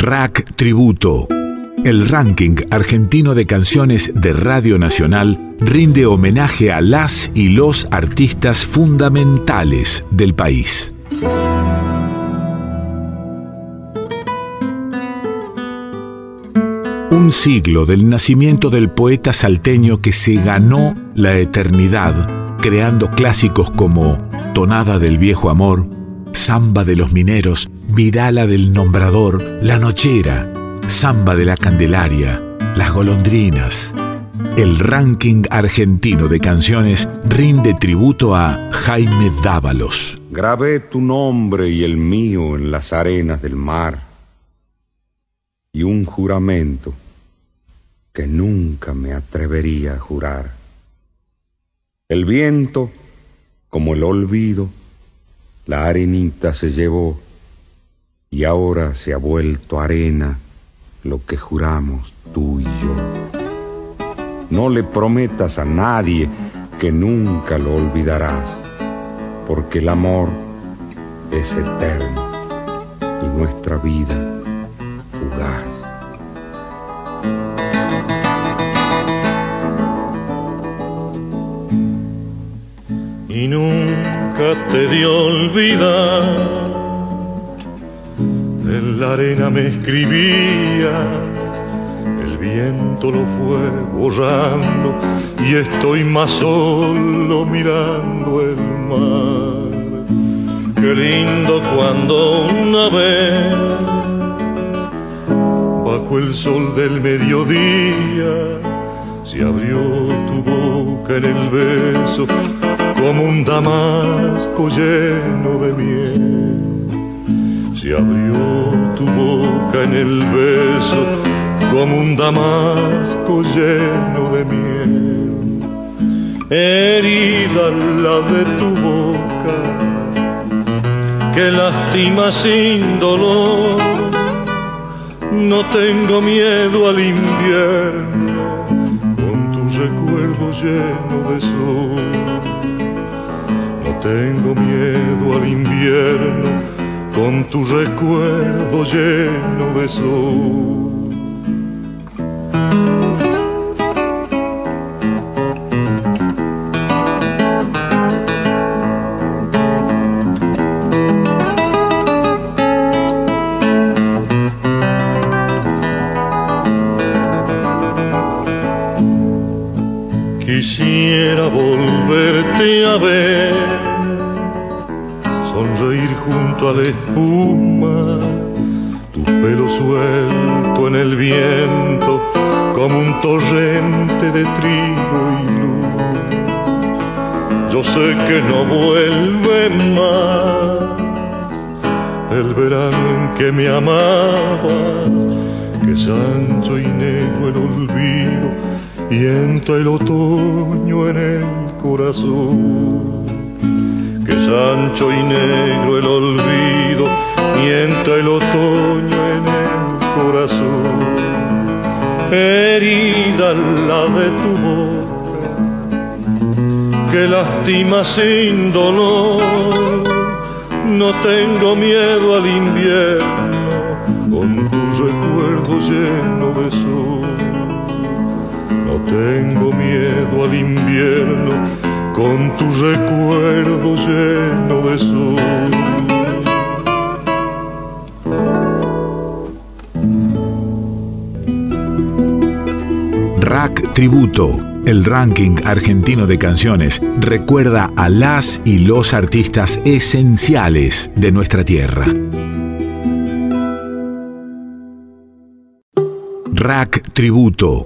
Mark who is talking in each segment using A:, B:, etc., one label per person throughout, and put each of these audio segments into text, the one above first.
A: Rack Tributo. El ranking argentino de canciones de Radio Nacional rinde homenaje a las y los artistas fundamentales del país. Un siglo del nacimiento del poeta salteño que se ganó la eternidad creando clásicos como Tonada del Viejo Amor, Samba de los Mineros, Vidala del Nombrador, La Nochera, Samba de la Candelaria, Las Golondrinas. El ranking argentino de canciones rinde tributo a Jaime Dávalos.
B: Grabé tu nombre y el mío en las arenas del mar y un juramento que nunca me atrevería a jurar. El viento, como el olvido, la arenita se llevó y ahora se ha vuelto arena lo que juramos tú y yo. No le prometas a nadie que nunca lo olvidarás, porque el amor es eterno y nuestra vida fugaz.
C: y nunca te dio olvidar. En la arena me escribías, el viento lo fue borrando y estoy más solo mirando el mar. Qué lindo cuando una vez, bajo el sol del mediodía, se abrió tu boca en el beso como un damasco lleno de miel. Se abrió tu boca en el beso como un damasco lleno de miel. Herida la de tu boca que lastima sin dolor. No tengo miedo al invierno con tu recuerdo lleno de sol tengo miedo al invierno con tu recuerdo lleno de sol. Quisiera volverte a ver sonreír junto a la espuma, tu pelo suelto en el viento como un torrente de trigo y luz. Yo sé que no vuelve más el verano en que me amabas, que es ancho y negro el olvido y entra el otoño en el corazón ancho y negro el olvido y el otoño en el corazón. Herida la de tu boca, que lastima sin dolor. No tengo miedo al invierno, con tu recuerdo lleno de sol. No tengo miedo al invierno con tu recuerdo lleno de sol.
A: Rack Tributo, el ranking argentino de canciones, recuerda a las y los artistas esenciales de nuestra tierra. Rack Tributo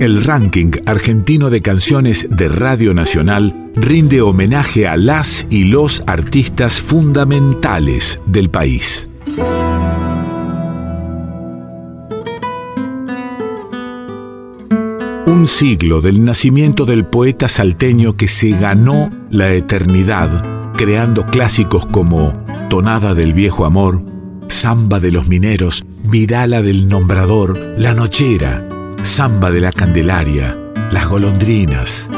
A: el ranking argentino de canciones de Radio Nacional rinde homenaje a las y los artistas fundamentales del país. Un siglo del nacimiento del poeta salteño que se ganó la eternidad creando clásicos como Tonada del Viejo Amor, Samba de los Mineros, Vidala del Nombrador, La Nochera, Samba de la Candelaria, Las Golondrinas.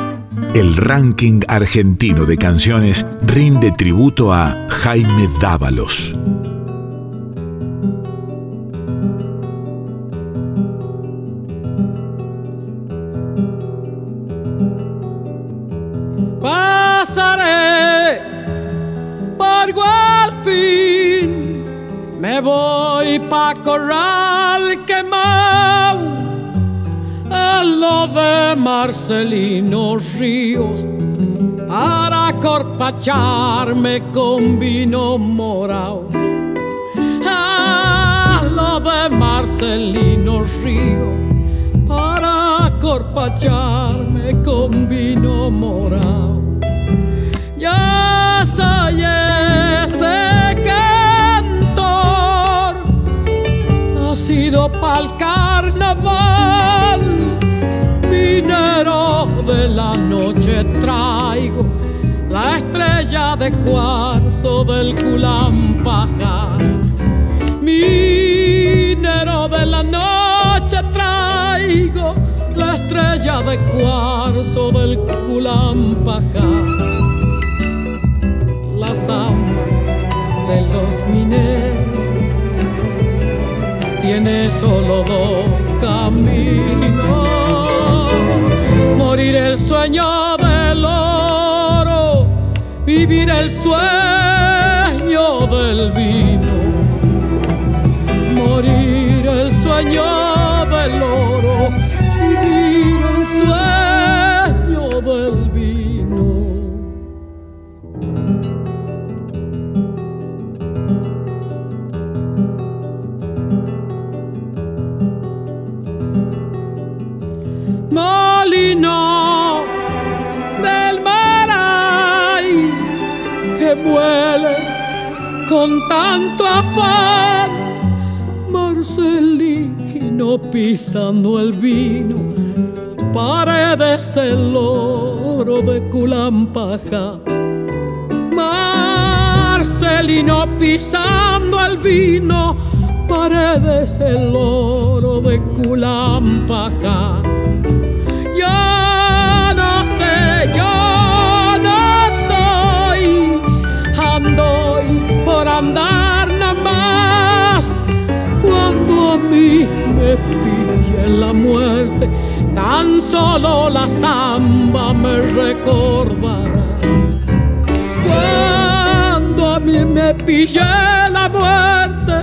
A: El ranking argentino de canciones rinde tributo a Jaime Dávalos.
D: Pasaré por Gualfín, me voy pa' corral quemado lo de Marcelino Ríos para corpacharme con vino morado. A lo de Marcelino Ríos para corpacharme con vino morado. Ya soy ese cantor, nacido pa'l carnaval, de la noche traigo la estrella de cuarzo del Culampajar. Minero de la noche traigo la estrella de cuarzo del Culampajar la samba de los mineros tiene solo dos caminos. Morir el sueño del oro, vivir el sueño del vino. Morir el sueño molino del Maray que muele con tanto afán. Marcelino pisando el vino, paredes el oro de Culampaja. Marcelino pisando el vino, paredes el oro de Culampaja. Tan solo la samba me recordará. Cuando a mí me pille la muerte,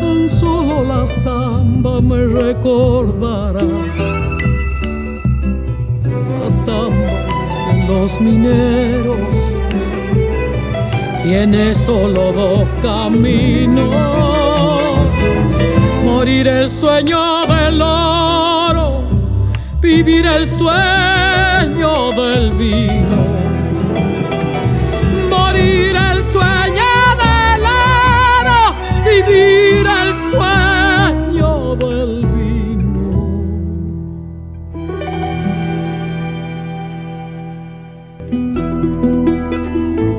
D: tan solo la samba me recordará la samba de los mineros tiene solo dos caminos. Morir el sueño del oro, vivir el sueño del vino. Morir el sueño del oro, vivir el sueño del vino.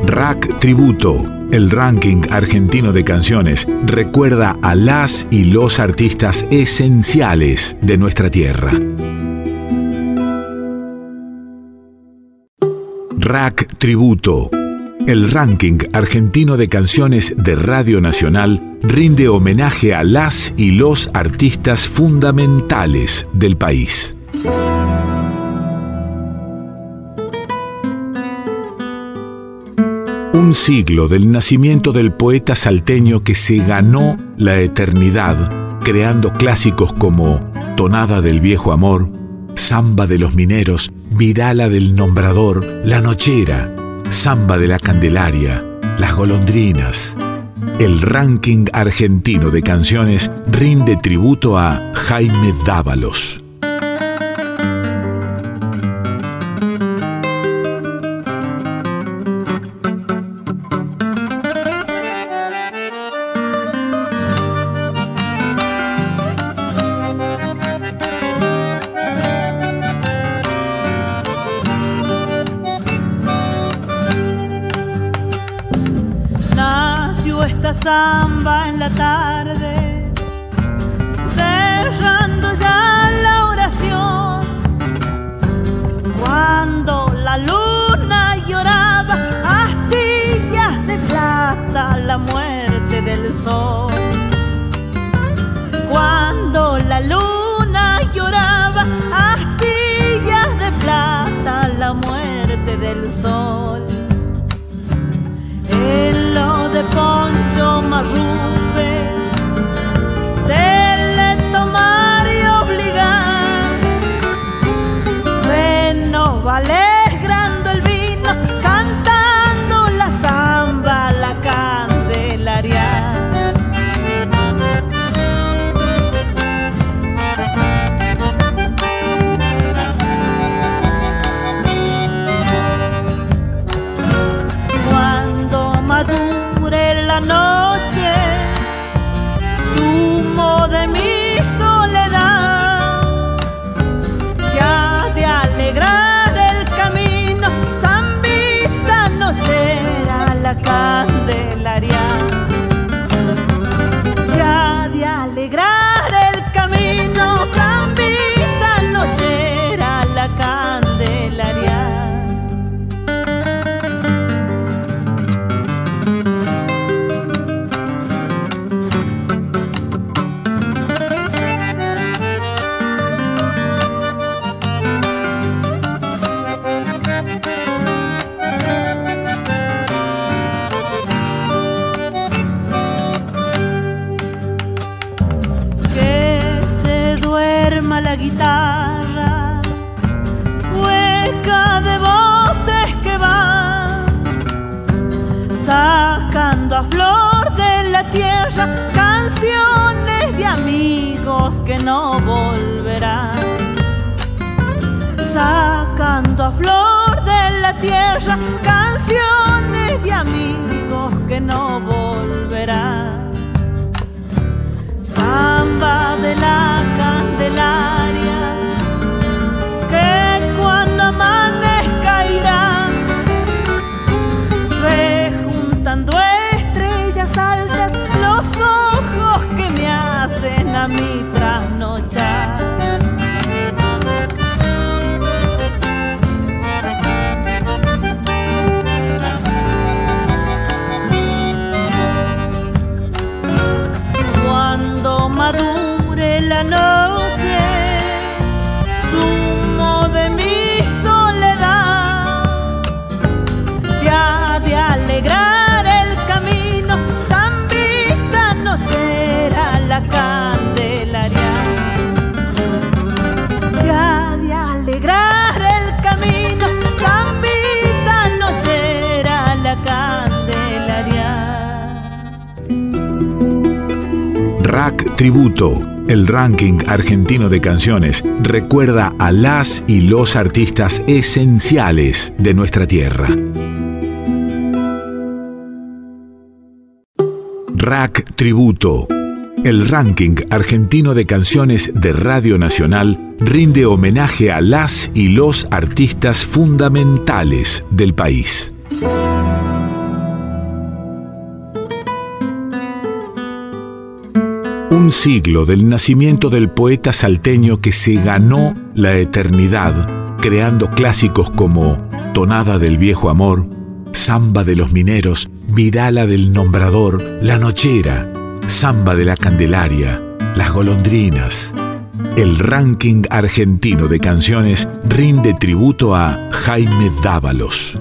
A: Rack Tributo, el ranking argentino de canciones, recuerda a las y los artistas esenciales de nuestra tierra. Rack Tributo, el ranking argentino de canciones de Radio Nacional, rinde homenaje a las y los artistas fundamentales del país. Un siglo del nacimiento del poeta salteño que se ganó la eternidad, creando clásicos como Tonada del viejo amor, Samba de los mineros, Vidala del nombrador, La nochera, Samba de la Candelaria, Las golondrinas. El ranking argentino de canciones rinde tributo a Jaime Dávalos.
E: Esta samba en la tarde, cerrando ya la oración. Cuando la luna lloraba, astillas de plata, la muerte del sol. Cuando la luna lloraba, astillas de plata, la muerte del sol. En lo de Poncho
F: flor de la tierra canciones de madure la noche,
E: Rack Tributo, el ranking argentino de canciones, recuerda a las y los artistas esenciales de nuestra tierra. Rack Tributo, el ranking argentino de canciones de Radio Nacional, rinde homenaje a las y los artistas fundamentales del país. Un siglo del nacimiento del poeta salteño que se ganó la eternidad, creando clásicos como Tonada del viejo amor, Samba de los mineros, Vidala del nombrador, La nochera, Samba de la Candelaria, Las golondrinas. El ranking argentino de canciones rinde tributo a Jaime Dávalos.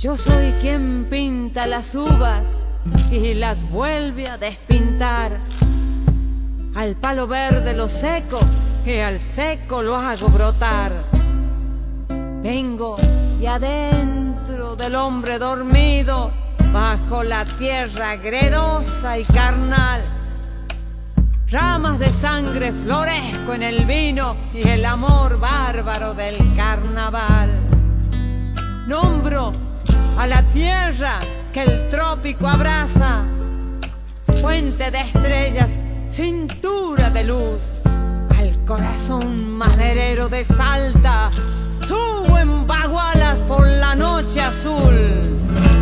F: Yo soy quien pinta las uvas y las vuelve a despintar. Al palo verde lo seco y al seco lo hago brotar. Vengo y adentro del hombre dormido, bajo la tierra gredosa y carnal. Ramas de sangre florezco en el vino y el amor bárbaro del carnaval. Nombro a la tierra que el trópico abraza, fuente de estrellas, cintura de luz.
E: corazón maderero de Salta, subo en bagualas por la noche azul.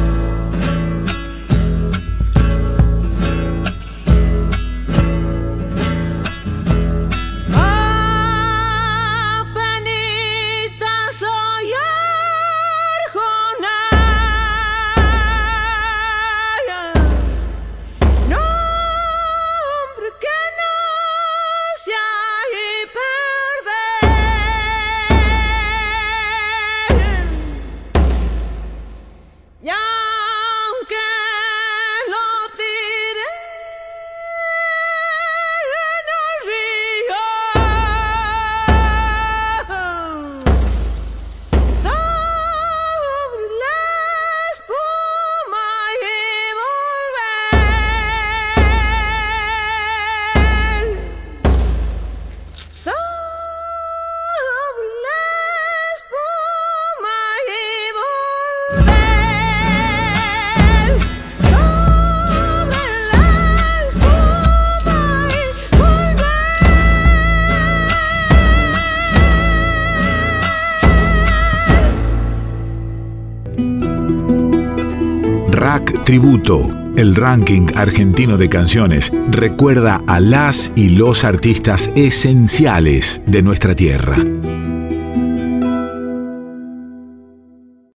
A: Tributo, el ranking argentino de canciones, recuerda a las y los artistas esenciales de nuestra tierra.